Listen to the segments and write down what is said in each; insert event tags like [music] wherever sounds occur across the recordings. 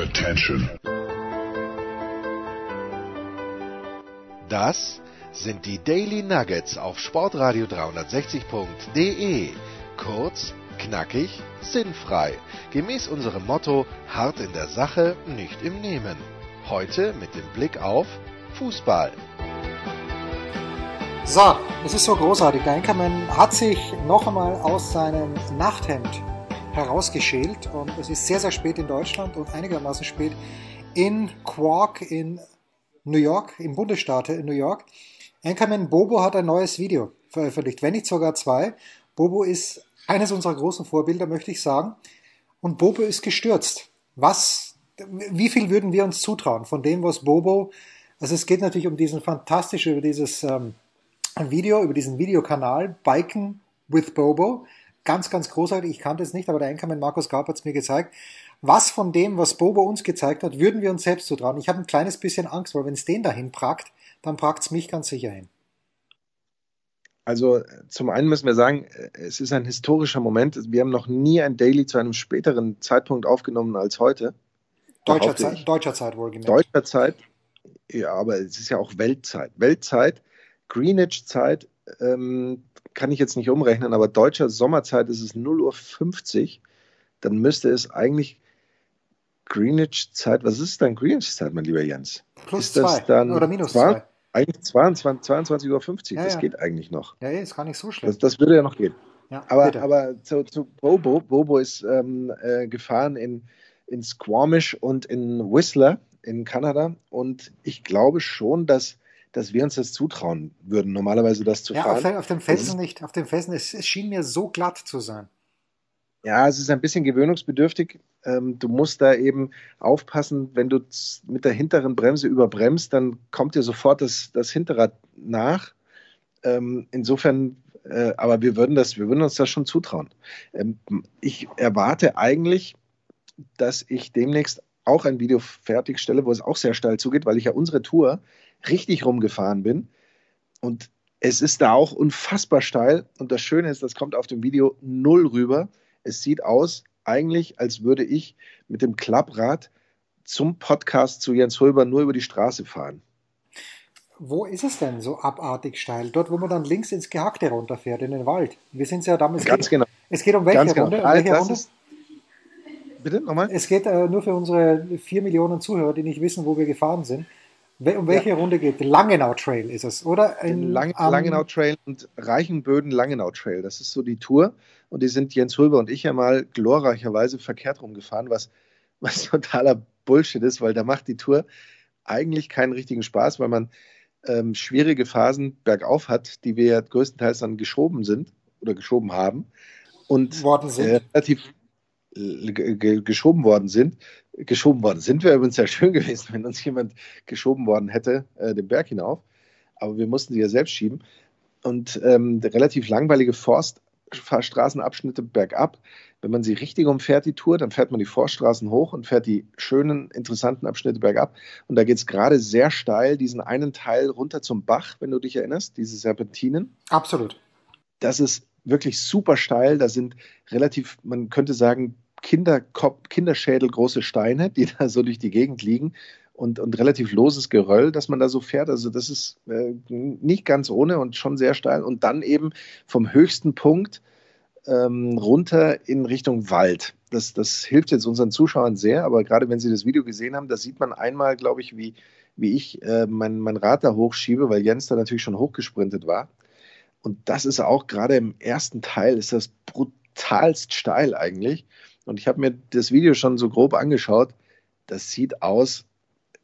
Attention. Das sind die Daily Nuggets auf Sportradio 360.de. Kurz, knackig, sinnfrei. Gemäß unserem Motto: hart in der Sache, nicht im Nehmen. Heute mit dem Blick auf Fußball. So, es ist so großartig. Der Enkermann hat sich noch einmal aus seinem Nachthemd herausgeschält und es ist sehr, sehr spät in Deutschland und einigermaßen spät in Quark in New York, im Bundesstaat in New York. Anchorman Bobo hat ein neues Video veröffentlicht, wenn nicht sogar zwei. Bobo ist eines unserer großen Vorbilder, möchte ich sagen. Und Bobo ist gestürzt. Was, wie viel würden wir uns zutrauen von dem, was Bobo, also es geht natürlich um diesen fantastischen, über dieses ähm, Video, über diesen Videokanal Biken with Bobo. Ganz, ganz großartig. Ich kannte es nicht, aber der Anchorman Markus Gaup hat es mir gezeigt. Was von dem, was Bobo uns gezeigt hat, würden wir uns selbst zutrauen? Ich habe ein kleines bisschen Angst, weil wenn es den dahin pragt, dann pragt es mich ganz sicher hin. Also zum einen müssen wir sagen, es ist ein historischer Moment. Wir haben noch nie ein Daily zu einem späteren Zeitpunkt aufgenommen als heute. Deutscher Zeit, deutscher Zeit wohlgemerkt. Deutscher Zeit, ja, aber es ist ja auch Weltzeit. Weltzeit, Greenwich-Zeit ähm, kann ich jetzt nicht umrechnen, aber deutscher Sommerzeit ist es 0 Uhr 50. Dann müsste es eigentlich Greenwich-Zeit, was ist dann Greenwich-Zeit, mein lieber Jens? Plus ist das zwei dann oder minus zwei? zwei. Eigentlich 22, 22 Uhr 50, Ja, das ja. geht eigentlich noch. Ja, ist gar nicht so schlecht. Das, das würde ja noch gehen. ja, Aber, bitte. aber zu, zu Bobo, Bobo ist ähm, äh, gefahren in, in Squamish und in Whistler in Kanada und ich glaube schon, dass, dass wir uns das zutrauen würden, normalerweise das zu ja, fahren. auf, dem- auf dem Felsen nicht. Auf dem Felsen, es, es schien mir so glatt zu sein. Ja, es ist ein bisschen gewöhnungsbedürftig. Ähm, du musst da eben aufpassen, wenn du mit der hinteren Bremse überbremst, dann kommt dir sofort das, das Hinterrad nach. Ähm, insofern, äh, aber wir würden, das, wir würden uns das schon zutrauen. Ähm, ich erwarte eigentlich, dass ich demnächst auch ein Video fertigstelle, wo es auch sehr steil zugeht, weil ich ja unsere Tour richtig rumgefahren bin. Und es ist da auch unfassbar steil. Und das Schöne ist, das kommt auf dem Video null rüber. Es sieht aus, eigentlich, als würde ich mit dem Klapprad zum Podcast zu Jens Röber nur über die Straße fahren. Wo ist es denn so abartig steil? Dort, wo man dann links ins Gehackte runterfährt, in den Wald. Wir sind ja damals. Ganz genau. Es geht um welche Ganz genau. Runde? Um Ah, welche Runde? ist- Bitte nochmal? Es geht äh, nur für unsere vier Millionen Zuhörer, die nicht wissen, wo wir gefahren sind. Um welche Runde geht? Langenau Trail ist es, oder? Den Lang am- Langenau Trail und Reichenböden Langenau Trail. Das ist so die Tour. Und die sind Jens Röber und ich ja mal glorreicherweise verkehrt rumgefahren, was, was [laughs] totaler Bullshit ist, weil da macht die Tour eigentlich keinen richtigen Spaß, weil man ähm, schwierige Phasen bergauf hat, die wir ja größtenteils dann geschoben sind oder geschoben haben. Und äh, relativ geschoben worden sind. Geschoben worden sind wäre übrigens sehr schön [laughs] gewesen, wenn uns jemand geschoben worden hätte, äh, den Berg hinauf. Aber wir mussten sie ja selbst schieben. Und ähm, relativ langweilige Forststraßenabschnitte bergab. Wenn man sie richtig umfährt, die Tour, dann fährt man die Forststraßen hoch und fährt die schönen, interessanten Abschnitte bergab. Und da geht es gerade sehr steil, diesen einen Teil runter zum Bach, wenn du dich erinnerst, diese Serpentinen Absolut. das ist wirklich super steil. Da sind relativ, man könnte sagen, Kinderkopf, Kinderschädel große Steine, die [laughs] da so durch die Gegend liegen und, und relativ loses Geröll, dass man da so fährt. Also das ist äh, nicht ganz ohne und schon sehr steil. Und dann eben vom höchsten Punkt ähm, runter in Richtung Wald. Das, das hilft jetzt unseren Zuschauern sehr, aber gerade wenn sie das Video gesehen haben, da sieht man einmal, glaube ich, wie, wie ich äh, mein, mein Rad da hochschiebe, weil Jens da natürlich schon hochgesprintet war. Und das ist auch gerade im ersten Teil, ist das brutalst steil eigentlich. Und ich habe mir das Video schon so grob angeschaut. Das sieht aus,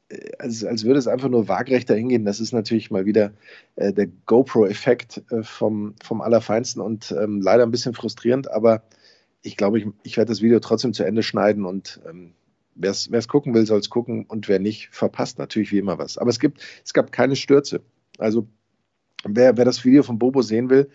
äh, als, als würde es einfach nur waagrecht dahin gehen. Das ist natürlich mal wieder äh, der GoPro-Effekt äh, vom, vom Allerfeinsten und ähm, leider ein bisschen frustrierend, aber ich glaube, ich, ich werde das Video trotzdem zu Ende schneiden und ähm, wer es gucken will, soll es gucken und wer nicht, verpasst natürlich wie immer was. Aber es gibt, es gab keine Stürze. Also wer, wer das Video von Bobo sehen will,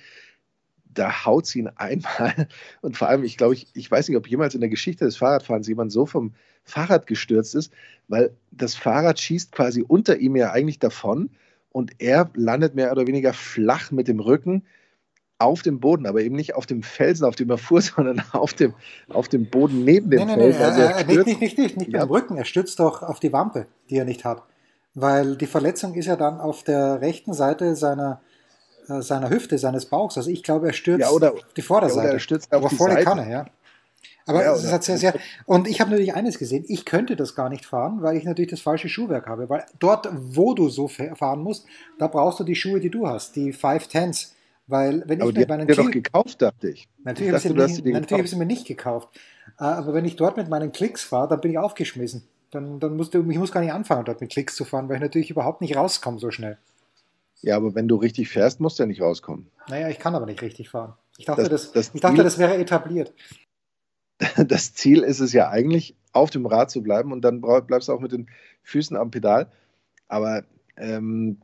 da haut sie ihn einmal. [laughs] Und vor allem, ich glaube, ich, ich weiß nicht, ob jemals in der Geschichte des Fahrradfahrens jemand so vom Fahrrad gestürzt ist, weil das Fahrrad schießt quasi unter ihm ja eigentlich davon und er landet mehr oder weniger flach mit dem Rücken auf dem Boden, aber eben nicht auf dem Felsen, auf dem er fuhr, [laughs] sondern auf dem, auf dem Boden neben dem Nein, nein, Felsen. nein, Also er nicht, stürzt- nicht, nicht, nicht, nicht Ja. beim Rücken, er stützt doch auf die Wampe, die er nicht hat. Weil die Verletzung ist ja dann auf der rechten Seite seiner, äh, seiner Hüfte, seines Bauchs. Also ich glaube, er stürzt Ja, oder- auf die Vorderseite. ja, oder er stürzt auf aber die volle Seite. Kanne, ja. Aber Ja, es hat sehr, sehr. Und ich habe natürlich eines gesehen, ich könnte das gar nicht fahren, weil ich natürlich das falsche Schuhwerk habe. Weil dort, wo du so fa- fahren musst, da brauchst du die Schuhe, die du hast, die Five Tens. Weil wenn aber ich mit meinen er doch gekauft, dachte ich. Natürlich ich habe ich, mir nicht- gekauft. sie mir nicht gekauft. Äh, Aber wenn ich dort mit meinen Klicks fahre, dann bin ich aufgeschmissen. Dann, dann musst du, ich muss gar nicht anfangen, dort mit Klicks zu fahren, weil ich natürlich überhaupt nicht rauskomme so schnell. Ja, aber wenn du richtig fährst, musst du ja nicht rauskommen. Naja, ich kann aber nicht richtig fahren. Ich dachte, das, Das- das ich dachte, Ziel- das wäre etabliert. [laughs] das Ziel ist es ja eigentlich, auf dem Rad zu bleiben und dann bleibst du auch mit den Füßen am Pedal. Aber ähm,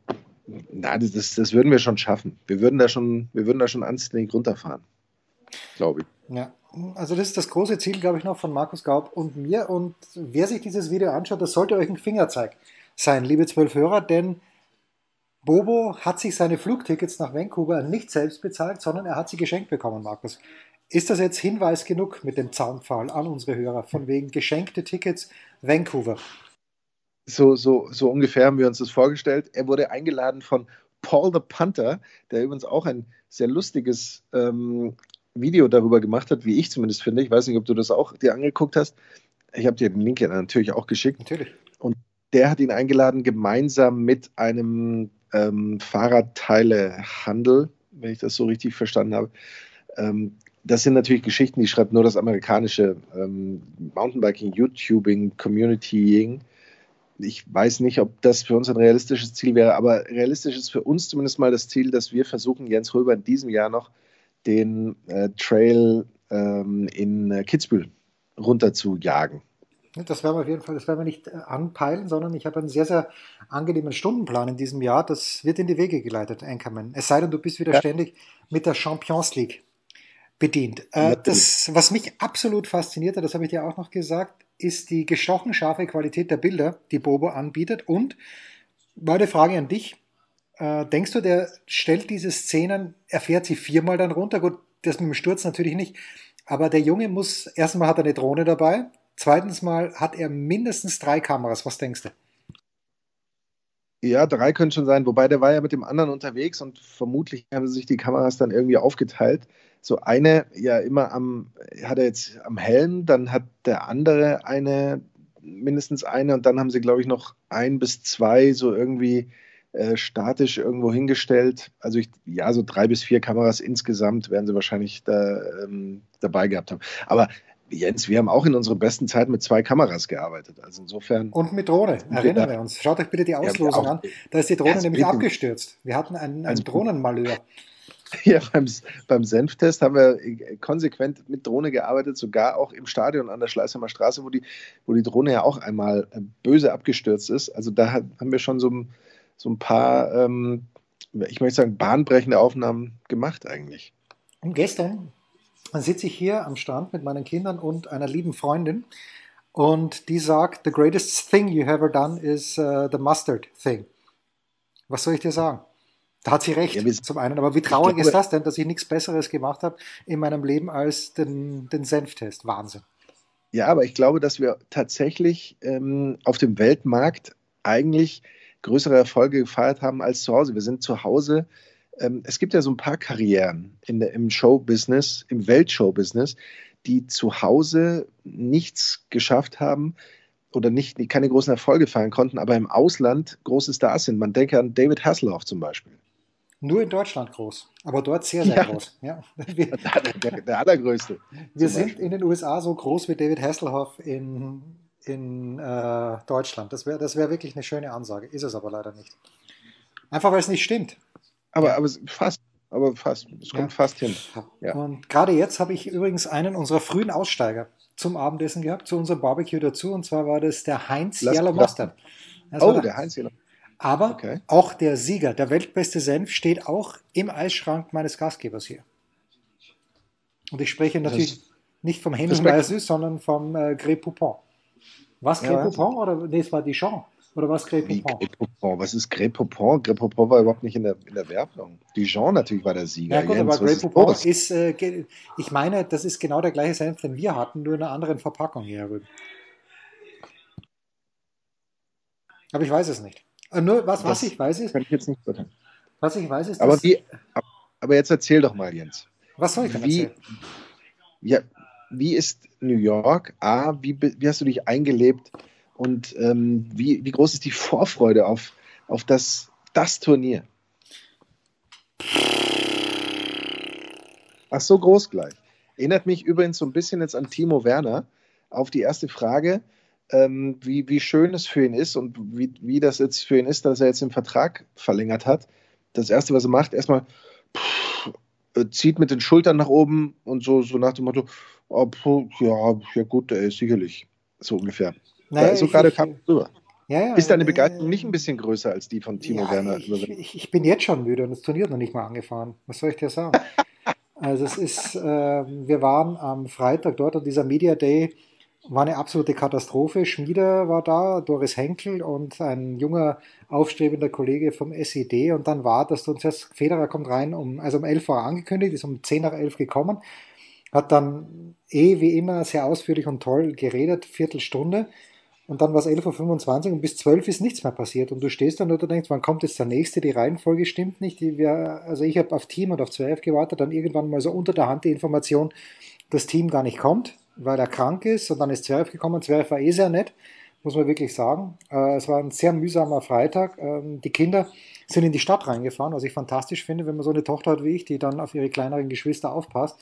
na, das, das, das würden wir schon schaffen. Wir würden da schon, wir würden da schon anständig runterfahren. Glaube ich. Ja, also das ist das große Ziel, glaube ich, noch von Markus Gaub und mir. Und wer sich dieses Video anschaut, das sollte euch ein Fingerzeig sein, liebe zwölf Hörer, denn Bobo hat sich seine Flugtickets nach Vancouver nicht selbst bezahlt, sondern er hat sie geschenkt bekommen, Markus. Ist das jetzt Hinweis genug mit dem Zaunpfahl an unsere Hörer, von wegen geschenkte Tickets Vancouver? So, so, so ungefähr haben wir uns das vorgestellt. Er wurde eingeladen von Paul the Panther, der übrigens auch ein sehr lustiges ähm, Video darüber gemacht hat, wie ich zumindest finde. Ich weiß nicht, ob du das auch dir angeguckt hast. Ich habe dir den Link ja natürlich auch geschickt. Natürlich. der hat ihn eingeladen, gemeinsam mit einem ähm, Fahrradteilehandel, wenn ich das so richtig verstanden habe. Ähm, das sind natürlich Geschichten, die schreibt nur das amerikanische ähm, Mountainbiking, YouTubing, Communitying. Ich weiß nicht, ob das für uns ein realistisches Ziel wäre, aber realistisch ist für uns zumindest mal das Ziel, dass wir versuchen, Jens Röber in diesem Jahr noch den äh, Trail ähm, in äh, Kitzbühel runter zu jagen. Das werden wir auf jeden Fall, das werden wir nicht äh, anpeilen, sondern ich habe einen sehr, sehr angenehmen Stundenplan in diesem Jahr. Das wird in die Wege geleitet, Anchorman. Es sei denn, du bist wieder Ja. ständig mit der Champions League bedient. Äh, das, was mich absolut fasziniert hat, das habe ich dir auch noch gesagt, ist die gestochen scharfe Qualität der Bilder, die Bobo anbietet. Und meine Frage an dich. Äh, denkst du, der stellt diese Szenen, er fährt sie viermal dann runter? Gut, das mit dem Sturz natürlich nicht. Aber der Junge muss, erstmal hat er eine Drohne dabei, zweitens mal hat er mindestens drei Kameras. Was denkst du? Ja, drei können schon sein, wobei der war ja mit dem anderen unterwegs und vermutlich haben sie sich die Kameras dann irgendwie aufgeteilt. So eine ja immer am, hat er jetzt am Helm, dann hat der andere eine, mindestens eine und dann haben sie, glaube ich, noch ein bis zwei so irgendwie äh, statisch irgendwo hingestellt. Also ich, ja, so drei bis vier Kameras insgesamt werden sie wahrscheinlich da, ähm, dabei gehabt haben. Aber Jens, wir haben auch in unserer besten Zeit mit zwei Kameras gearbeitet. Also insofern. Und mit Drohne, erinnern wir uns. Schaut euch bitte die Auslosung auch- an. Da ist die Drohne Ja, nämlich abgestürzt. Wir hatten einen, einen Also- Drohnenmalheur. [laughs] Ja, beim, beim Senftest haben wir konsequent mit Drohne gearbeitet, sogar auch im Stadion an der Schleißheimer Straße, wo die, wo die Drohne ja auch einmal äh, böse abgestürzt ist. Also da haben wir schon so, ein- so ein paar, ähm, ich möchte sagen, bahnbrechende Aufnahmen gemacht eigentlich. Und gestern sitze ich hier am Strand mit meinen Kindern und einer lieben Freundin und die sagt, the greatest thing you ever done is uh, the mustard thing. Was soll ich dir sagen? Da hat sie recht, Ja, zum einen. Aber wie traurig glaube- ist das denn, dass ich nichts Besseres gemacht habe in meinem Leben als den, den Senftest? Wahnsinn. Ja, aber ich glaube, dass wir tatsächlich ähm, auf dem Weltmarkt eigentlich größere Erfolge gefeiert haben als zu Hause. Wir sind zu Hause. Ähm, es gibt ja so ein paar Karrieren in der, im Showbusiness, im Weltshowbusiness, die zu Hause nichts geschafft haben oder nicht, keine großen Erfolge feiern konnten, aber im Ausland große Stars sind. Man denke an David Hasselhoff zum Beispiel. Nur in Deutschland groß, aber dort sehr, sehr Ja. groß. Ja. [laughs] Wir, Der, der allergrößte. wir sind Beispiel. in den USA so groß wie David Hasselhoff in, in äh, Deutschland. Das wäre das wär wirklich eine schöne Ansage. Ist es aber leider nicht. Einfach weil es nicht stimmt. Aber, aber fast, aber fast. Es kommt Ja. fast hin. Ja. Und gerade jetzt habe ich übrigens einen unserer frühen Aussteiger zum Abendessen gehabt, zu unserem Barbecue dazu. Und zwar war das der Heinz Lass- Yellow Mustard. Das Oh, der Heinz hier. Aber Okay. auch der Sieger, der weltbeste Senf, steht auch im Eisschrank meines Gastgebers hier. Und ich spreche natürlich nicht vom. Süß, sondern vom äh, Grey Poupon. Was, Grey Ja, Poupon? Oder nee, es war Dijon. Oder was Poupon? Poupon? Was ist? Grey Poupon war überhaupt nicht in der, in der Werbung. Dijon natürlich war der Sieger. Ja gut, Jens, aber Grey Poupon ist, ist äh, ich meine, das ist genau der gleiche Senf, den wir hatten, nur in einer anderen Verpackung hier. Aber ich weiß es nicht. Äh, nur was, was ich weiß ist. Kann ich jetzt nicht beurteilen. Was ich weiß ist. Aber, wie, aber jetzt erzähl doch mal, Jens. Was soll ich denn wie, erzählen? Ja, wie ist New York? A, wie, wie hast du dich eingelebt? Und ähm, wie, wie groß ist die Vorfreude auf, auf das, das Turnier? Ach so, groß gleich. Erinnert mich übrigens so ein bisschen jetzt an Timo Werner auf die erste Frage, ähm, wie, wie schön es für ihn ist und wie, wie das jetzt für ihn ist, dass er jetzt den Vertrag verlängert hat. Das Erste, was er macht, erstmal zieht mit den Schultern nach oben und so, so nach dem Motto, oh, ja, ja gut, er ist sicherlich so ungefähr. Naja, so gerade kam rüber. Ja, ja, ist deine äh, Begeisterung äh, nicht ein bisschen größer als die von Timo ja, Werner? Ich, ich, ich, bin jetzt schon müde und das Turnier hat noch nicht mal angefahren. Was soll ich dir sagen? [laughs] also es ist, äh, wir waren am Freitag dort und dieser Media Day war eine absolute Katastrophe. Schmieder war da, Doris Henkel und ein junger, aufstrebender Kollege vom SED. Und dann war das, und zuerst Federer kommt rein, um, also um 11 Uhr angekündigt, ist um 10 nach 11 gekommen, hat dann eh wie immer sehr ausführlich und toll geredet, Viertelstunde. Und dann war es 11.25 Uhr und bis 12 ist nichts mehr passiert. Und du stehst dann und du denkst, wann kommt jetzt der nächste? Die Reihenfolge stimmt nicht. Die wir, also ich habe auf Team und auf 12 gewartet, dann irgendwann mal so unter der Hand die Information, das Team gar nicht kommt weil er krank ist und dann ist Zwerf gekommen. Zwerf war eh sehr nett, muss man wirklich sagen. Äh, es war ein sehr mühsamer Freitag. Ähm, die Kinder sind in die Stadt reingefahren, was ich fantastisch finde, wenn man so eine Tochter hat wie ich, die dann auf ihre kleineren Geschwister aufpasst.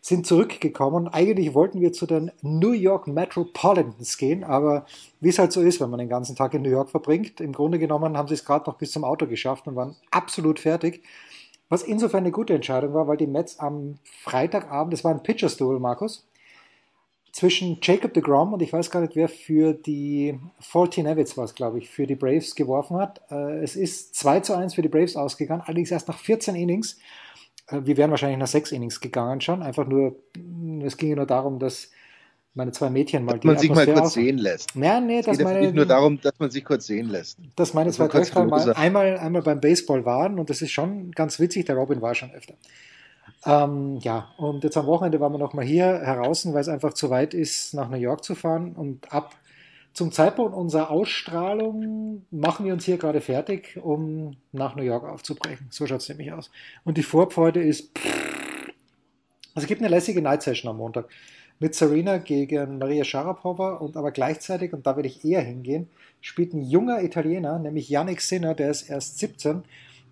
Sind zurückgekommen. Eigentlich wollten wir zu den New York Metropolitans gehen, aber wie es halt so ist, wenn man den ganzen Tag in New York verbringt, im Grunde genommen haben sie es gerade noch bis zum Auto geschafft und waren absolut fertig. Was insofern eine gute Entscheidung war, weil die Mets am Freitagabend, das war ein Pitcher's Duel, Markus, zwischen Jacob de Grom und ich weiß gar nicht, wer für die Faulty Nevitz war es, glaube ich, für die Braves geworfen hat. Äh, es ist 2 zu 1 für die Braves ausgegangen, allerdings erst nach 14 Innings. Äh, wir wären wahrscheinlich nach 6 Innings gegangen schon. Einfach nur, es ging ja nur darum, dass meine zwei Mädchen mal dass die man sich mal kurz sehen lässt. Ja, nee, es geht meine, nicht nur darum, dass man sich kurz sehen lässt. Dass meine zwei Töchter mal einmal, einmal beim Baseball waren und das ist schon ganz witzig. Der Robin war schon öfter. Ähm, ja, und jetzt am Wochenende waren wir nochmal hier heraus, weil es einfach zu weit ist, nach New York zu fahren. Und ab zum Zeitpunkt unserer Ausstrahlung machen wir uns hier gerade fertig, um nach New York aufzubrechen. So schaut es nämlich aus. Und die Vorfreude ist. Also es gibt eine lässige Night Session am Montag mit Serena gegen Maria Sharapova und aber gleichzeitig, und da werde ich eher hingehen, spielt ein junger Italiener, nämlich Yannick Sinner, der ist erst 17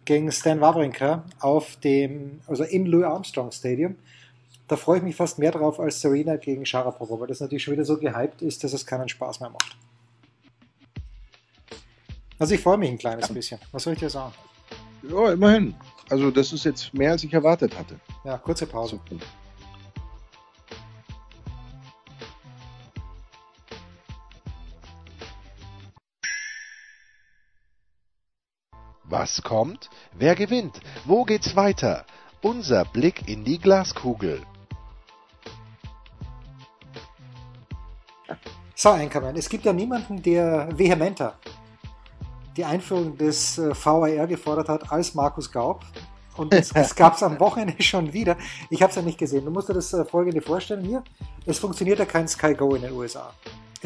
gegen Stan Wawrinka auf dem, also im Louis Armstrong Stadium. Da freue ich mich fast mehr drauf als Serena gegen Sharapova, weil das natürlich schon wieder so gehypt ist, dass es keinen Spaß mehr macht. Also ich freue mich ein kleines bisschen. Was soll ich dir sagen? Ja, immerhin. Also das ist jetzt mehr, als ich erwartet hatte. Ja, kurze Pause. So. Was kommt? Wer gewinnt? Wo geht's weiter? Unser Blick in die Glaskugel. So, Einkommen. Es gibt ja niemanden, der vehementer die Einführung des äh, VAR gefordert hat als Markus Gaub. Und es, gab es [laughs] am Wochenende [laughs] schon wieder. Ich habe es ja nicht gesehen. Du musst dir das äh, folgende vorstellen hier. Es funktioniert ja kein Sky Go in den USA.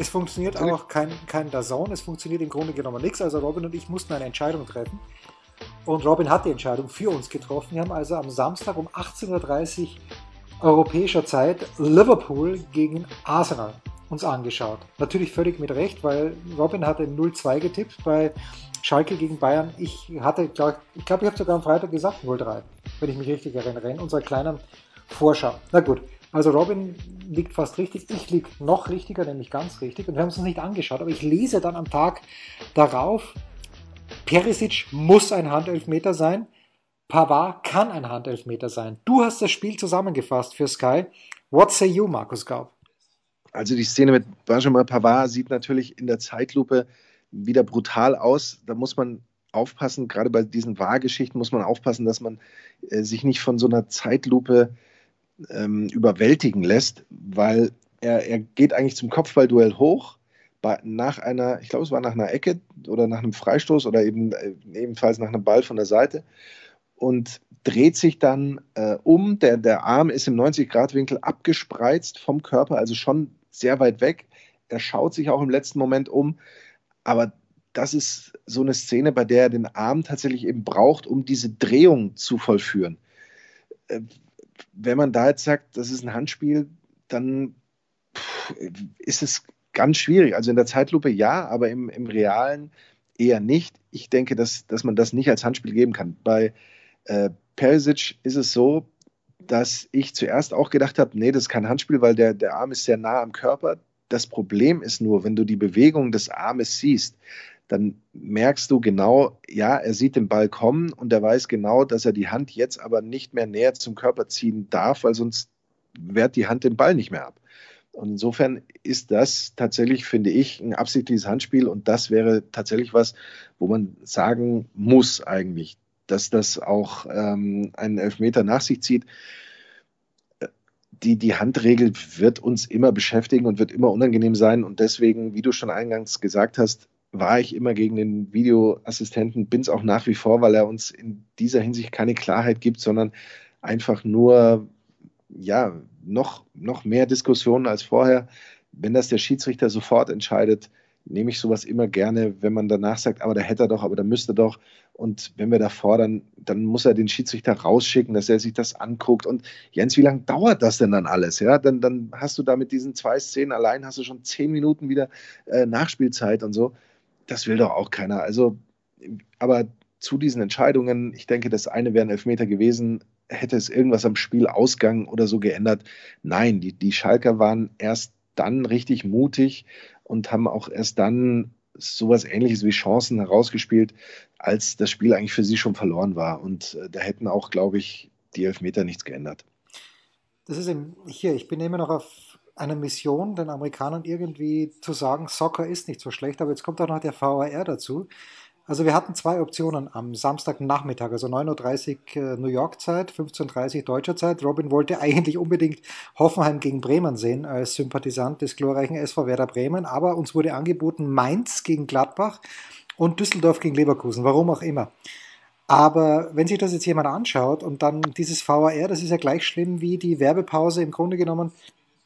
Es funktioniert auch kein, kein Dazone, es funktioniert im Grunde genommen nichts. Also Robin und ich mussten eine Entscheidung treffen. Und Robin hat die Entscheidung für uns getroffen. Wir haben also am Samstag um 18.30 Uhr europäischer Zeit Liverpool gegen Arsenal uns angeschaut. Natürlich völlig mit Recht, weil Robin hatte 0-2 getippt bei Schalke gegen Bayern. Ich hatte, glaub, ich glaube, ich habe sogar am Freitag gesagt 0-3, wenn ich mich richtig erinnere, in unserer kleinen Vorschau. Na gut, also Robin liegt fast richtig, ich liege noch richtiger, nämlich ganz richtig. Und wir haben es uns nicht angeschaut, aber ich lese dann am Tag darauf, Perisic muss ein Handelfmeter sein, Pavard kann ein Handelfmeter sein. Du hast das Spiel zusammengefasst für Sky. What say you, Markus Gaub? Also die Szene mit Benjamin Pavard sieht natürlich in der Zeitlupe wieder brutal aus. Da muss man aufpassen, gerade bei diesen Wahrgeschichten muss man aufpassen, dass man äh, sich nicht von so einer Zeitlupe ähm, überwältigen lässt, weil er, er geht eigentlich zum Kopfballduell hoch. bei, nach einer, ich glaube, es war nach einer Ecke oder nach einem Freistoß oder eben äh, ebenfalls nach einem Ball von der Seite und dreht sich dann äh, um. Der, der Arm ist im 90-Grad-Winkel abgespreizt vom Körper, also schon sehr weit weg. Er schaut sich auch im letzten Moment um, aber das ist so eine Szene, bei der er den Arm tatsächlich eben braucht, um diese Drehung zu vollführen. Äh, wenn man da jetzt sagt, das ist ein Handspiel, dann ist es ganz schwierig. Also in der Zeitlupe ja, aber im, im Realen eher nicht. Ich denke, dass, dass man das nicht als Handspiel geben kann. Bei äh, Perisic ist es so, dass ich zuerst auch gedacht habe, nee, das ist kein Handspiel, weil der, der Arm ist sehr nah am Körper. Das Problem ist nur, wenn du die Bewegung des Armes siehst, dann merkst du genau, ja, er sieht den Ball kommen und er weiß genau, dass er die Hand jetzt aber nicht mehr näher zum Körper ziehen darf, weil sonst wehrt die Hand den Ball nicht mehr ab. Und insofern ist das tatsächlich, finde ich, ein absichtliches Handspiel und das wäre tatsächlich was, wo man sagen muss eigentlich, dass das auch ähm, einen Elfmeter nach sich zieht. Die, die Handregel wird uns immer beschäftigen und wird immer unangenehm sein und deswegen, wie du schon eingangs gesagt hast, war ich immer gegen den Videoassistenten, bin es auch nach wie vor, weil er uns in dieser Hinsicht keine Klarheit gibt, sondern einfach nur ja, noch, noch mehr Diskussionen als vorher. Wenn das der Schiedsrichter sofort entscheidet, nehme ich sowas immer gerne, wenn man danach sagt, aber da hätte er doch, aber da müsste doch. Und wenn wir da fordern, dann muss er den Schiedsrichter rausschicken, dass er sich das anguckt. Und Jens, wie lange dauert das denn dann alles? Ja, dann, dann hast du da mit diesen zwei Szenen allein, hast du schon zehn Minuten wieder äh, Nachspielzeit und so. Das will doch auch keiner. Also, aber zu diesen Entscheidungen, ich denke, das eine wäre ein Elfmeter gewesen, hätte es irgendwas am Spielausgang oder so geändert? Nein, die, die Schalker waren erst dann richtig mutig und haben auch erst dann sowas ähnliches wie Chancen herausgespielt, als das Spiel eigentlich für sie schon verloren war. Und äh, da hätten auch, glaube ich, die Elfmeter nichts geändert. Das ist eben hier, ich bin immer noch auf einer Mission, den Amerikanern irgendwie zu sagen, Soccer ist nicht so schlecht, aber jetzt kommt auch noch der VAR dazu. Also wir hatten zwei Optionen am Samstagnachmittag, also 9.30 Uhr äh, New York Zeit, 15.30 Uhr deutscher Zeit. Robin wollte [laughs] eigentlich unbedingt Hoffenheim gegen Bremen sehen als Sympathisant des glorreichen SV Werder Bremen, aber uns wurde angeboten Mainz gegen Gladbach und Düsseldorf gegen Leverkusen, warum auch immer. Aber wenn sich das jetzt jemand anschaut und dann dieses VAR, das ist ja gleich schlimm wie die Werbepause im Grunde genommen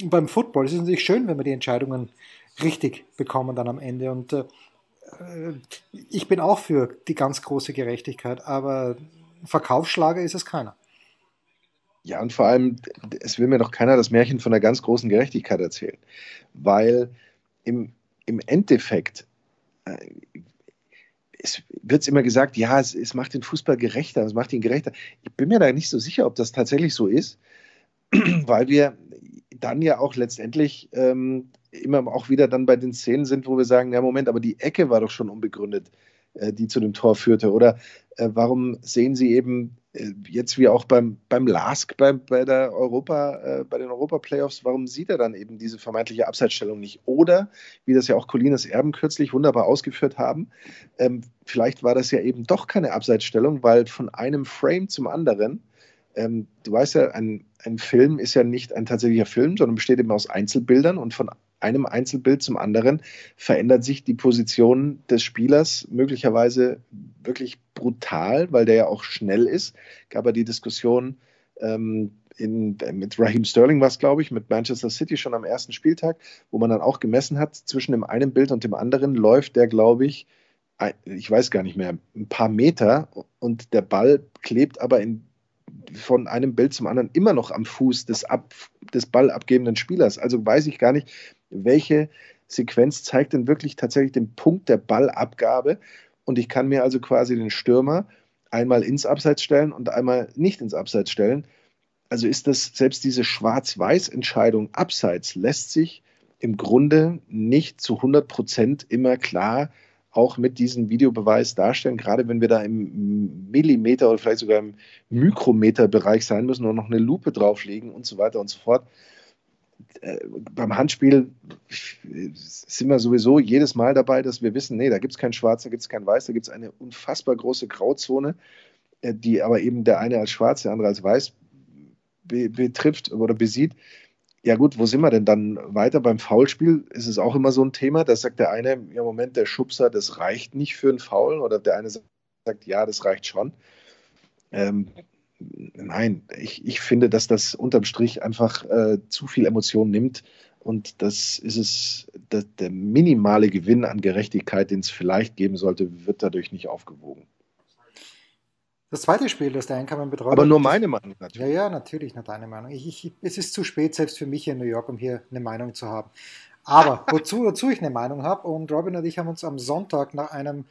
beim Football. Es ist natürlich schön, wenn wir die Entscheidungen richtig bekommen dann am Ende und äh, ich bin auch für die ganz große Gerechtigkeit, aber Verkaufsschlager ist es keiner. Ja, und vor allem, es will mir doch keiner das Märchen von der ganz großen Gerechtigkeit erzählen, weil im, im Endeffekt äh, es wird immer gesagt, ja, es, es, macht den Fußball gerechter, es macht ihn gerechter. Ich bin mir da nicht so sicher, ob das tatsächlich so ist, [clears throat] weil wir dann ja auch letztendlich ähm, immer auch wieder dann bei den Szenen sind, wo wir sagen, ja Moment, aber die Ecke war doch schon unbegründet, äh, die zu dem Tor führte. Oder äh, warum sehen Sie eben äh, jetzt wie auch beim, beim LASK, bei, bei, der Europa, äh, bei den Europa-Playoffs, warum sieht er dann eben diese vermeintliche Abseitsstellung nicht? Oder, wie das ja auch Colinas Erben kürzlich wunderbar ausgeführt haben, ähm, vielleicht war das ja eben doch keine Abseitsstellung, weil von einem Frame zum anderen ähm, du weißt ja, ein, ein Film ist ja nicht ein tatsächlicher Film, sondern besteht eben aus Einzelbildern und von einem Einzelbild zum anderen verändert sich die Position des Spielers möglicherweise wirklich brutal, weil der ja auch schnell ist. Gab ja die Diskussion ähm, in, mit Raheem Sterling war es, glaube ich, mit Manchester City schon am ersten Spieltag, wo man dann auch gemessen hat, zwischen dem einen Bild und dem anderen läuft der, glaube ich, ich weiß gar nicht mehr, ein paar Meter und der Ball klebt aber in von einem Bild zum anderen immer noch am Fuß des, ab, des ballabgebenden Spielers. Also weiß ich gar nicht, welche Sequenz zeigt denn wirklich tatsächlich den Punkt der Ballabgabe. Und ich kann mir also quasi den Stürmer einmal ins Abseits stellen und einmal nicht ins Abseits stellen. Also ist das selbst diese Schwarz-Weiß-Entscheidung abseits lässt sich im Grunde nicht zu 100 Prozent immer klar auch mit diesem Videobeweis darstellen, gerade wenn wir da im Millimeter oder vielleicht sogar im Mikrometerbereich sein müssen und noch eine Lupe drauflegen und so weiter und so fort. Äh, beim Handspiel sind wir sowieso jedes Mal dabei, dass wir wissen, nee, da gibt es kein Schwarz, da gibt es kein Weiß, da gibt es eine unfassbar große Grauzone, äh, die aber eben der eine als Schwarz, der andere als Weiß be betrifft oder besieht. Ja gut, wo sind wir denn dann weiter? Beim Foulspiel ist es auch immer so ein Thema. Da sagt der eine, ja Moment, der Schubser, das reicht nicht für einen Foul. Oder der eine sagt, ja, das reicht schon. Ähm, nein, ich, ich finde, dass das unterm Strich einfach äh, zu viel Emotion nimmt. Und das ist es, das, der minimale Gewinn an Gerechtigkeit, den es vielleicht geben sollte, wird dadurch nicht aufgewogen. Das zweite Spiel, das der Einkommen betreut. Aber nur meine Meinung natürlich. Ja, ja, natürlich nur deine Meinung. Ich, ich, es ist zu spät, selbst für mich hier in New York, um hier eine Meinung zu haben. Aber [laughs] wozu, wozu ich eine Meinung habe, und Robin und ich haben uns am Sonntag nach einem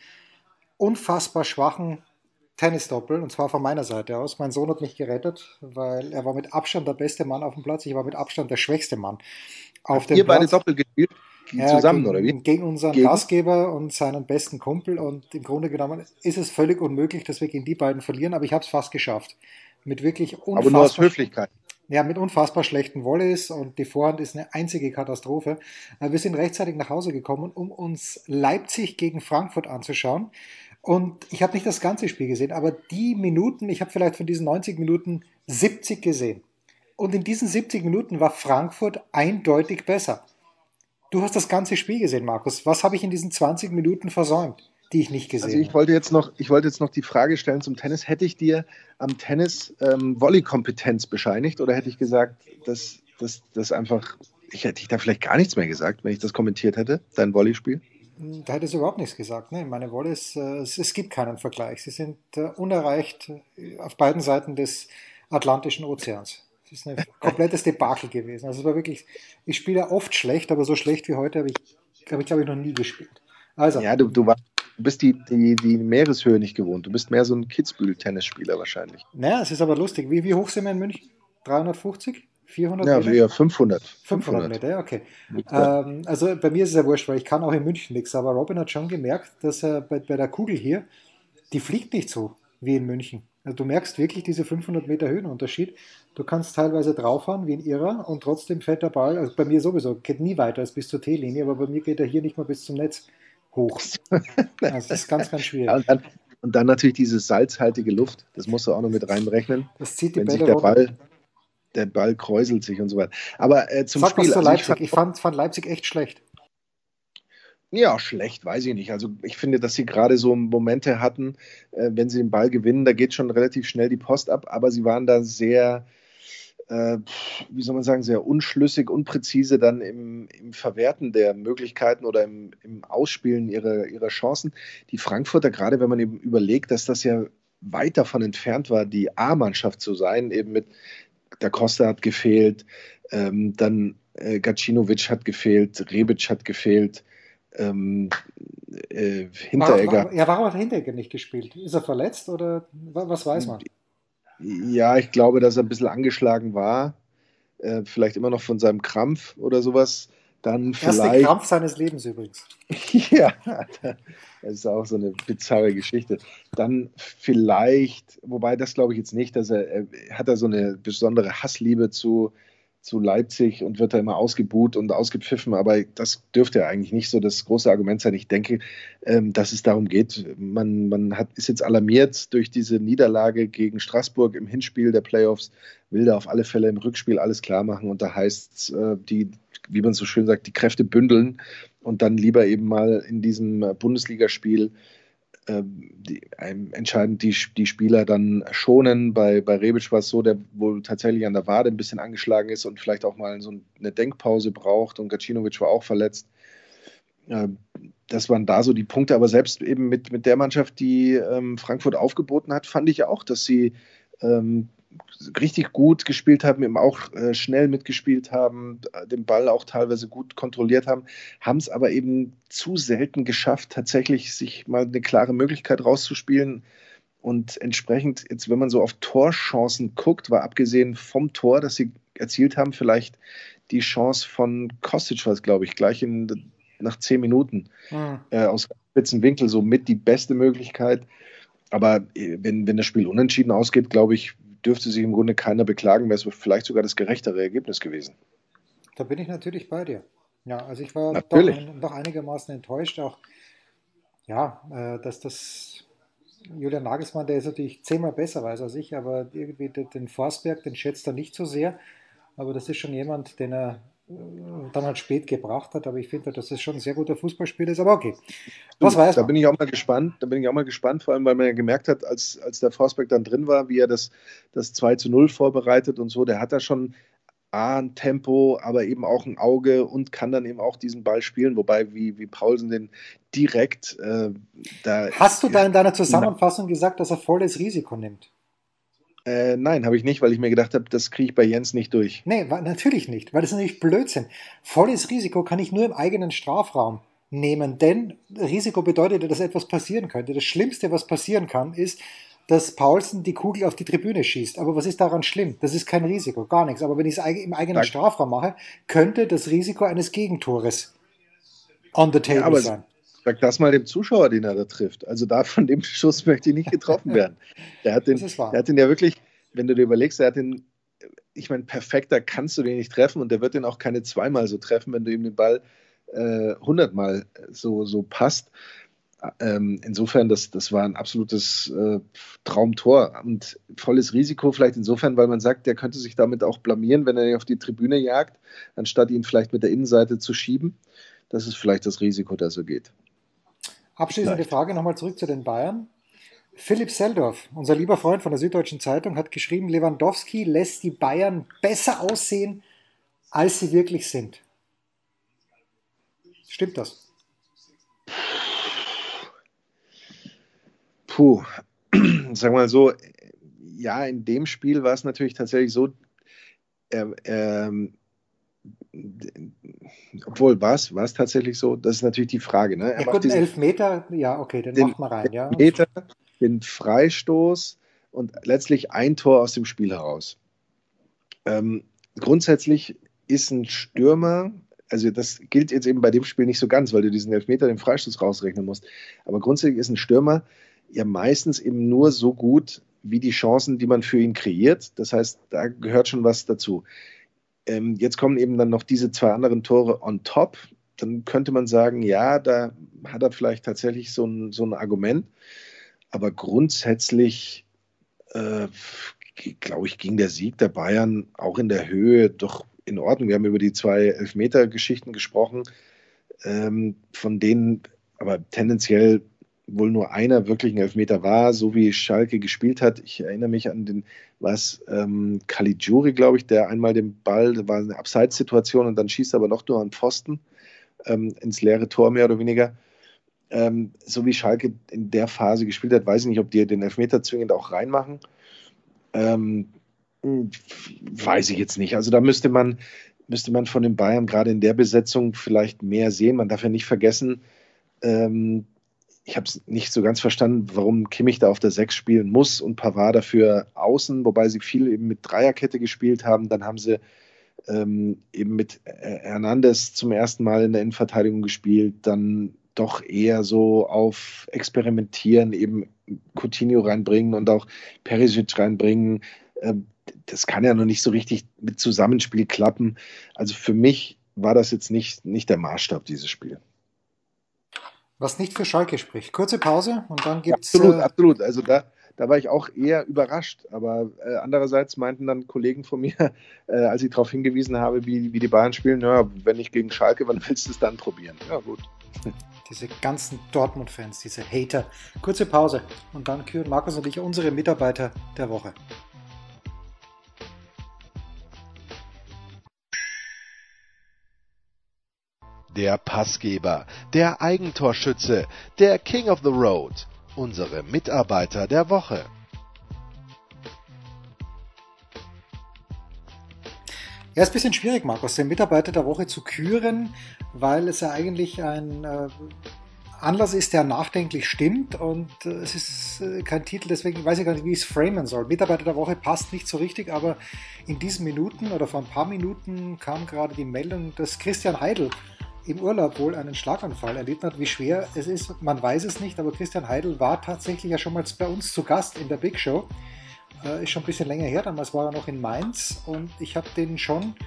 unfassbar schwachen Tennisdoppel, und zwar von meiner Seite aus. Mein Sohn hat mich gerettet, weil er war mit Abstand der beste Mann auf dem Platz, ich war mit Abstand der schwächste Mann auf dem Ihr Platz. beide Doppel gespielt? Zusammen, gegen, oder wie? Gegen unseren gegen? Gastgeber und seinen besten Kumpel. Und im Grunde genommen ist es völlig unmöglich, dass wir gegen die beiden verlieren, aber ich habe es fast geschafft. Mit wirklich unfassbar. Aber nur aus Höflichkeit. Ja, mit unfassbar schlechten Volleys und die Vorhand ist eine einzige Katastrophe. Wir sind rechtzeitig nach Hause gekommen, um uns Leipzig gegen Frankfurt anzuschauen. Und ich habe nicht das ganze Spiel gesehen, aber die Minuten, ich habe vielleicht von diesen 90 Minuten 70 gesehen. Und in diesen 70 Minuten war Frankfurt eindeutig besser. Du hast das ganze Spiel gesehen, Markus. Was habe ich in diesen 20 Minuten versäumt, die ich nicht gesehen habe? Also ich wollte jetzt noch, ich wollte jetzt noch die Frage stellen zum Tennis. Hätte ich dir am Tennis ähm, Volley-Kompetenz bescheinigt oder hätte ich gesagt, dass das einfach, ich hätte ich da vielleicht gar nichts mehr gesagt, wenn ich das kommentiert hätte, dein Volleyspiel? Da hättest du überhaupt nichts gesagt. Ne? Meine Volleys, äh, es, es, gibt keinen Vergleich. Sie sind äh, unerreicht äh, auf beiden Seiten des Atlantischen Ozeans ist ein [laughs] komplettes Debakel gewesen. Also es war wirklich, ich spiele ja oft schlecht, aber so schlecht wie heute habe ich, habe ich glaube ich, noch nie gespielt. Also. Ja, du, du, war, du bist die, die, die Meereshöhe nicht gewohnt. Du bist mehr so ein Kitzbühel-Tennisspieler wahrscheinlich. Naja, es ist aber lustig. Wie, wie hoch sind wir in München? 350? 400 ja, Meter? Ja, 500. 500 Meter, ja, okay. Ähm, also bei mir ist es ja wurscht, weil ich kann auch in München nichts. Aber Robin hat schon gemerkt, dass er bei, bei der Kugel hier, die fliegt nicht so wie in München. Also du merkst wirklich diese 500 Meter Höhenunterschied. Du kannst teilweise drauffahren wie ein Irrer und trotzdem fällt der Ball, also bei mir sowieso, geht nie weiter als bis zur T-Linie, aber bei mir geht er hier nicht mal bis zum Netz hoch. [laughs] Also das ist ganz, ganz schwierig. Ja, und, dann, und, dann, natürlich diese salzhaltige Luft, das musst du auch noch mit reinrechnen. Das zieht die Wenn Bälle sich der Ball, der Ball kräuselt sich und so weiter. Aber äh, zum Sag Spiel. Was zu Leipzig. Also ich, fand, ich fand Leipzig echt schlecht. Ja, schlecht, weiß ich nicht. Also ich finde, dass sie gerade so Momente hatten, äh, wenn sie den Ball gewinnen, da geht schon relativ schnell die Post ab, aber sie waren da sehr, äh, wie soll man sagen, sehr unschlüssig, unpräzise dann im, im Verwerten der Möglichkeiten oder im, im Ausspielen ihrer, ihrer Chancen. Die Frankfurter, gerade wenn man eben überlegt, dass das ja weit davon entfernt war, die A-Mannschaft zu sein, eben mit der Costa hat gefehlt, ähm, dann äh, Gacinovic hat gefehlt, Rebic hat gefehlt, ähm, äh, Hinteregger. Warum, ja, warum hat Hinteregger nicht gespielt? Ist er verletzt oder was weiß man? Ja, ich glaube, dass er ein bisschen angeschlagen war. Äh, vielleicht immer noch von seinem Krampf oder sowas. Dann Erste vielleicht. Krampf seines Lebens übrigens. [laughs] ja, das ist auch so eine bizarre Geschichte. Dann vielleicht, wobei das glaube ich jetzt nicht, dass er, er hat er so eine besondere Hassliebe zu zu Leipzig und wird da immer ausgebuht und ausgepfiffen, aber das dürfte ja eigentlich nicht so das große Argument sein. Ich denke, ähm, dass es darum geht, man, man hat, ist jetzt alarmiert durch diese Niederlage gegen Straßburg im Hinspiel der Playoffs, will da auf alle Fälle im Rückspiel alles klar machen. Und da heißt es, äh, die, wie man so schön sagt, die Kräfte bündeln und dann lieber eben mal in diesem Bundesligaspiel ähm, die, entscheidend die, die Spieler dann schonen. Bei, bei Rebic war es so, der wohl tatsächlich an der Wade ein bisschen angeschlagen ist und vielleicht auch mal so eine Denkpause braucht und Gacinovic war auch verletzt. Ähm, das waren da so die Punkte, aber selbst eben mit, mit der Mannschaft, die ähm, Frankfurt aufgeboten hat, fand ich auch, dass sie ähm, richtig gut gespielt haben, eben auch äh, schnell mitgespielt haben, den Ball auch teilweise gut kontrolliert haben, haben es aber eben zu selten geschafft, tatsächlich sich mal eine klare Möglichkeit rauszuspielen. Und entsprechend, jetzt, wenn man so auf Torchancen guckt, war abgesehen vom Tor, das sie erzielt haben, vielleicht die Chance von Kostic, was glaube ich, gleich in, nach zehn Minuten mhm. äh, aus spitzen Winkel so mit die beste Möglichkeit. Aber äh, wenn, wenn das Spiel unentschieden ausgeht, glaube ich, dürfte sich im Grunde keiner beklagen, wäre es vielleicht sogar das gerechtere Ergebnis gewesen. Da bin ich natürlich bei dir. Ja, also ich war doch, doch, einigermaßen enttäuscht, auch ja, äh, dass das Julian Nagelsmann, der ist natürlich zehnmal besser weiß als ich, aber irgendwie den Forsberg, den schätzt er nicht so sehr. aber das ist schon jemand, den er dann halt spät gebracht hat, aber ich finde, dass es schon ein sehr guter Fußballspieler ist, aber okay. Was weiß Da bin ich auch mal gespannt, da bin ich auch mal gespannt, vor allem, weil man ja gemerkt hat, als, als der Forsberg dann drin war, wie er das, das 2 zu 0 vorbereitet und so, der hat da schon A, ein Tempo, aber eben auch ein Auge und kann dann eben auch diesen Ball spielen, wobei wie, wie Paulsen den direkt äh, da. Hast du da in deiner Zusammenfassung gesagt, dass er volles Risiko nimmt? Äh, nein, habe ich nicht, weil ich mir gedacht habe, das kriege ich bei Jens nicht durch. Nee, natürlich nicht, weil das ist natürlich Blödsinn. Volles Risiko kann ich nur im eigenen Strafraum nehmen, denn Risiko bedeutet ja, dass etwas passieren könnte. Das Schlimmste, was passieren kann, ist, dass Paulsen die Kugel auf die Tribüne schießt. Aber was ist daran schlimm? Das ist kein Risiko, gar nichts. Aber wenn ich es im eigenen Dank. Strafraum mache, könnte das Risiko eines Gegentores on the table ja, sein. Sag das mal dem Zuschauer, den er da trifft. Also da von dem Schuss möchte ich nicht getroffen [laughs] werden. Der hat den, der hat den ja wirklich, wenn du dir überlegst, er hat den, ich meine, perfekter kannst du den nicht treffen und der wird den auch keine zweimal so treffen, wenn du ihm den Ball äh, hundertmal äh, so, so passt. Ähm, insofern, das, das war ein absolutes äh, Traumtor und volles Risiko, vielleicht insofern, weil man sagt, der könnte sich damit auch blamieren, wenn er ihn auf die Tribüne jagt, anstatt ihn vielleicht mit der Innenseite zu schieben. Das ist vielleicht das Risiko, das so geht. Abschließende Vielleicht. Frage nochmal zurück zu den Bayern. Philipp Seldorf, unser lieber Freund von der Süddeutschen Zeitung, hat geschrieben, Lewandowski lässt die Bayern besser aussehen, als sie wirklich sind. Stimmt das? Puh, [clears throat] sagen wir mal so, ja, in dem Spiel war es natürlich tatsächlich so, er, er, obwohl, war es, war es tatsächlich so? Das ist natürlich die Frage. Ne? Er ja, gut, Elfmeter, ja, okay, den, den macht man rein. Ja. Meter, den Freistoß und letztlich ein Tor aus dem Spiel heraus. Ähm, grundsätzlich ist ein Stürmer, also das gilt jetzt eben bei dem Spiel nicht so ganz, weil du diesen Elfmeter, den Freistoß rausrechnen musst. Aber grundsätzlich ist ein Stürmer ja meistens eben nur so gut wie die Chancen, die man für ihn kreiert. Das heißt, da gehört schon was dazu. Ähm, jetzt kommen eben dann noch diese zwei anderen Tore on top. Dann könnte man sagen, ja, da hat er vielleicht tatsächlich so ein, so ein Argument. Aber grundsätzlich, äh, glaube ich, ging der Sieg der Bayern auch in der Höhe doch in Ordnung. Wir haben über die zwei Elfmeter-Geschichten gesprochen, ähm, von denen aber tendenziell wohl nur einer wirklich ein Elfmeter war, so wie Schalke gespielt hat. Ich erinnere mich an den, was ähm, Caligiuri, glaube ich, der einmal den Ball, das war eine Abseitssituation und dann schießt er aber noch nur an Pfosten ähm, ins leere Tor mehr oder weniger. Ähm, so wie Schalke in der Phase gespielt hat, weiß ich nicht, ob die den Elfmeter zwingend auch reinmachen. Ähm, weiß ich jetzt nicht. Also da müsste man, müsste man von den Bayern gerade in der Besetzung vielleicht mehr sehen. Man darf ja nicht vergessen, ähm, ich habe es nicht so ganz verstanden, warum Kimmich da auf der 6 spielen muss und Pavard dafür außen, wobei sie viel eben mit Dreierkette gespielt haben. Dann haben sie ähm, eben mit äh, Hernandez zum ersten Mal in der Innenverteidigung gespielt, dann doch eher so auf Experimentieren, eben Coutinho reinbringen und auch Perisic reinbringen. Ähm, das kann ja noch nicht so richtig mit Zusammenspiel klappen. Also für mich war das jetzt nicht, nicht der Maßstab, dieses Spiel. Was nicht für Schalke spricht. Kurze Pause und dann gibt es. absolut, äh, absolut. Also da, da war ich auch eher überrascht. Aber äh, andererseits meinten dann Kollegen von mir, [laughs] äh, als ich darauf hingewiesen habe, wie, wie die Bayern spielen, naja, wenn nicht gegen Schalke, wann willst du es dann probieren? Ja, gut. [laughs] Diese ganzen Dortmund-Fans, diese Hater. Kurze Pause und dann küren Markus und ich unsere Mitarbeiter der Woche. Der Passgeber, der Eigentorschütze, der King of the Road, unsere Mitarbeiter der Woche. Ja, ist ein bisschen schwierig, Markus, den Mitarbeiter der Woche zu küren, weil es ja eigentlich ein äh, Anlass ist, der nachdenklich stimmt und äh, es ist äh, kein Titel, deswegen weiß ich gar nicht, wie ich es framen soll. Mitarbeiter der Woche passt nicht so richtig, aber in diesen Minuten oder vor ein paar Minuten kam gerade die Meldung, dass Christian Heidel im Urlaub wohl einen Schlaganfall erlitten hat. Wie schwer es ist, man weiß es nicht, aber Christian Heidel war tatsächlich ja schon mal bei uns zu Gast in der Big Show. Äh, ist schon ein bisschen länger her, damals war er noch in Mainz und ich habe den schon äh,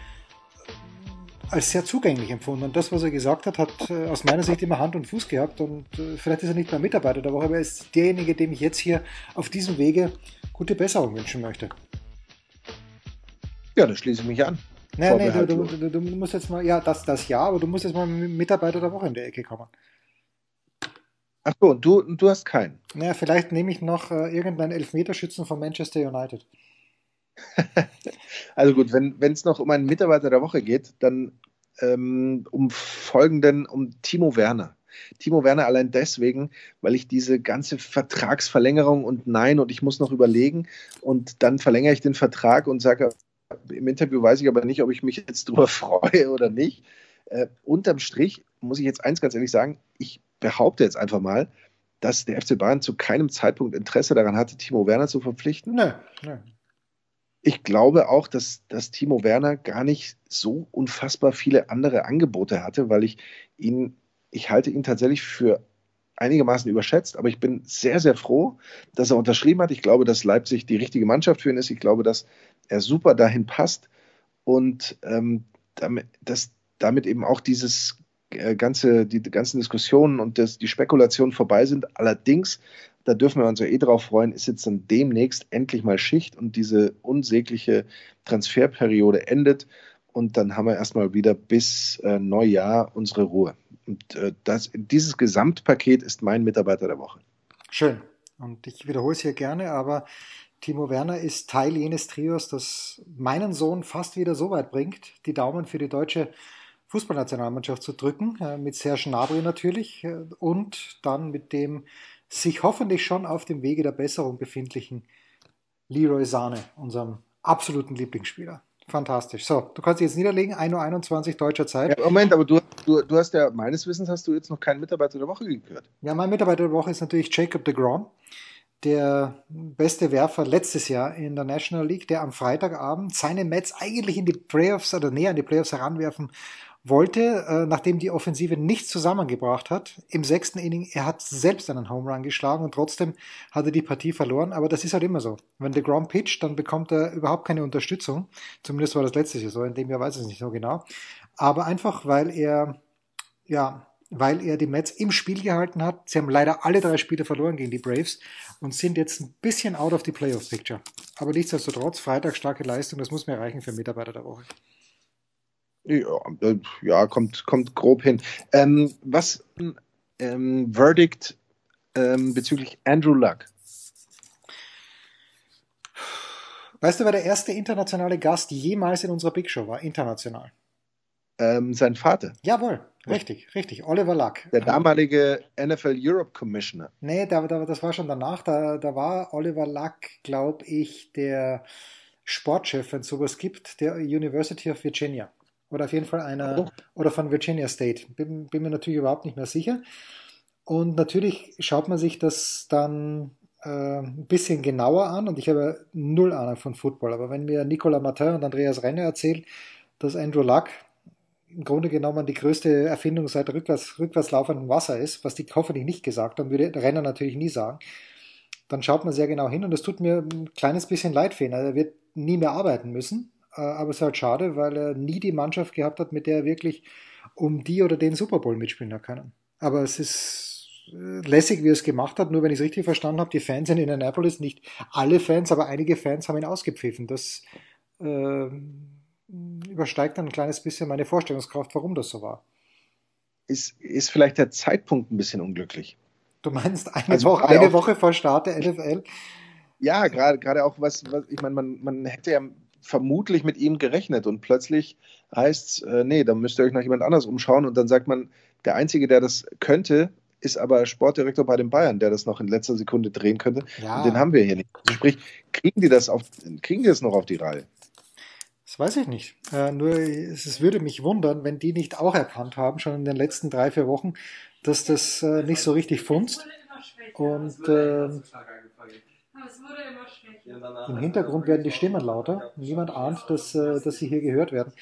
als sehr zugänglich empfunden. Und das, was er gesagt hat, hat äh, aus meiner Sicht immer Hand und Fuß gehabt. Und äh, vielleicht ist er nicht mehr Mitarbeiter der Woche, aber er ist derjenige, dem ich jetzt hier auf diesem Wege gute Besserung wünschen möchte. Ja, da schließe ich mich an. Nein, nein, du, du, du, musst jetzt mal, ja, das, das ja, aber du musst jetzt mal mit Mitarbeiter der Woche in der Ecke kommen. Ach so, du, du hast keinen. Naja, vielleicht nehme ich noch äh, irgendeinen Elfmeterschützen von Manchester United. [laughs] also gut, wenn es noch um einen Mitarbeiter der Woche geht, dann ähm, um folgenden, um Timo Werner. Timo Werner allein deswegen, weil ich diese ganze Vertragsverlängerung und nein und ich muss noch überlegen und dann verlängere ich den Vertrag und sage, im Interview weiß ich aber nicht, ob ich mich jetzt darüber [laughs] freue oder nicht. Äh, unterm Strich muss ich jetzt eins ganz ehrlich sagen, ich behaupte jetzt einfach mal, dass der FC Bayern zu keinem Zeitpunkt Interesse daran hatte, Timo Werner zu verpflichten. Nein, nein. Ich glaube auch, dass, dass Timo Werner gar nicht so unfassbar viele andere Angebote hatte, weil ich ihn, ich halte ihn tatsächlich für einigermaßen überschätzt, aber ich bin sehr, sehr froh, dass er unterschrieben hat. Ich glaube, dass Leipzig die richtige Mannschaft für ihn ist. Ich glaube, dass er super dahin passt und ähm, damit, dass damit eben auch dieses äh, ganze, die ganzen Diskussionen und das, die Spekulationen vorbei sind. Allerdings, da dürfen wir uns ja eh drauf freuen, ist jetzt dann demnächst endlich mal Schicht und diese unsägliche Transferperiode endet. Und dann haben wir erstmal wieder bis äh, Neujahr unsere Ruhe. Und äh, das, dieses Gesamtpaket ist mein Mitarbeiter der Woche. Schön. Und ich wiederhole es hier gerne, aber Timo Werner ist Teil jenes Trios, das meinen Sohn fast wieder so weit bringt, die Daumen für die deutsche Fußballnationalmannschaft zu drücken, äh, mit Serge Gnabry natürlich äh, und dann mit dem sich hoffentlich schon auf dem Wege der Besserung befindlichen Leroy Sahne, unserem absoluten Lieblingsspieler. Fantastisch. So, du kannst dich jetzt niederlegen, 1.21 Uhr deutscher Zeit. Ja, Moment, aber du, du, du hast ja, meines Wissens hast du jetzt noch keinen Mitarbeiter der Woche gehört. Ja, mein Mitarbeiter der Woche ist natürlich Jacob de Grom, der beste Werfer letztes Jahr in der National League, der am Freitagabend seine Mets eigentlich in die Playoffs oder näher an die Playoffs heranwerfen wollte, äh, nachdem die Offensive nichts zusammengebracht hat, im sechsten Inning, er hat selbst einen Home Run geschlagen und trotzdem hat er die Partie verloren. Aber das ist halt immer so. Wenn der Grom pitcht, dann bekommt er überhaupt keine Unterstützung. Zumindest war das letztes Jahr so, in dem Jahr weiß ich es nicht so genau. Aber einfach, weil er, ja, weil er die Mets im Spiel gehalten hat. Sie haben leider alle drei Spiele verloren gegen die Braves und sind jetzt ein bisschen out of the Playoff Picture. Aber nichtsdestotrotz, Freitag starke Leistung, das muss mir reichen für Mitarbeiter der Woche. Ja, äh, ja kommt, kommt grob hin. Ähm, was ähm, Verdict ähm, bezüglich Andrew Luck? Weißt du, wer der erste internationale Gast jemals in unserer Big Show war? International. Ähm, sein Vater. Jawohl, richtig, richtig. Oliver Luck. Der damalige NFL Europe Commissioner. Nee, da, da, das war schon danach. Da, da war Oliver Luck, glaube ich, der Sportchef, wenn es sowas gibt, der University of Virginia. Oder auf jeden Fall einer, oh. oder von Virginia State. Bin, bin, mir natürlich überhaupt nicht mehr sicher. Und natürlich schaut man sich das dann äh, ein bisschen genauer an und ich habe null Ahnung von Football. Aber wenn mir Nicolas Martin und Andreas Renner erzählen, dass Andrew Luck im Grunde genommen die größte Erfindung seit rückwärts, rückwärts laufendem Wasser ist, was die hoffentlich nicht gesagt haben, würde Renner natürlich nie sagen, dann schaut man sehr genau hin und es tut mir ein kleines bisschen leid für ihn. Also er wird nie mehr arbeiten müssen, aber es ist halt schade, weil er nie die Mannschaft gehabt hat, mit der er wirklich um die oder den Super Bowl mitspielen hat können. Aber es ist äh, lässig, wie er es gemacht hat. Nur wenn ich es richtig verstanden habe, die Fans in Indianapolis, nicht alle Fans, aber einige Fans haben ihn ausgepfiffen. Das äh, übersteigt dann ein kleines bisschen meine Vorstellungskraft, warum das so war. Ist, ist vielleicht der Zeitpunkt ein bisschen unglücklich. Du meinst eine, also Woche, eine Woche vor Start der NFL? Ja, gerade gerade auch was, was ich meine, man, man hätte ja vermutlich mit ihm gerechnet und plötzlich heißt es, äh, nee, da müsst ihr euch nach jemand anders umschauen und dann sagt man, der Einzige, der das könnte, ist aber Sportdirektor bei den Bayern, der das noch in letzter Sekunde drehen könnte. Ja. Und den haben wir hier nicht. Also sprich, kriegen die das auf, kriegen die das noch auf die Reihe? Das weiß ich nicht. Äh, nur es würde mich wundern, wenn die nicht auch erkannt haben, schon in den letzten drei, vier Wochen, dass das äh, nicht so richtig funzt. Und äh, im Hintergrund werden die Stimmen lauter. Niemand ahnt, dass, äh, dass sie hier gehört werden.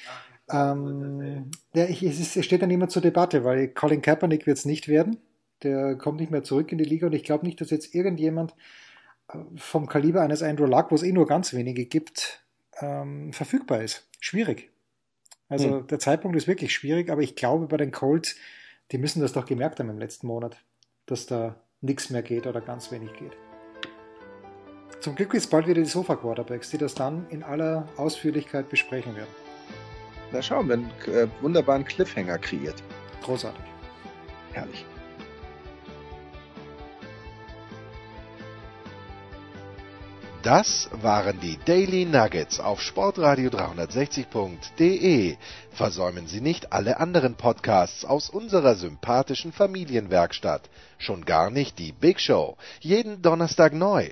Ähm, es, steht dann immer zur Debatte, weil Colin Kaepernick wird es nicht werden. Der kommt nicht mehr zurück in die Liga und ich glaube nicht, dass jetzt irgendjemand äh, vom Kaliber eines Andrew Luck, wo es eh nur ganz wenige gibt, ähm, verfügbar ist. Schwierig. Also hm. der Zeitpunkt ist wirklich schwierig, aber ich glaube bei den Colts, die müssen das doch gemerkt haben im letzten Monat, dass da nichts mehr geht oder ganz wenig geht. Zum Glück ist bald wieder die Sofa-Quarterbacks, die das dann in aller Ausführlichkeit besprechen werden. Da schauen wir einen äh, wunderbaren Cliffhanger kreiert. Großartig. Herrlich. Das waren die Daily Nuggets auf Sportradio 360.de. Versäumen Sie nicht alle anderen Podcasts aus unserer sympathischen Familienwerkstatt. Schon gar nicht die Big Show. Jeden Donnerstag neu.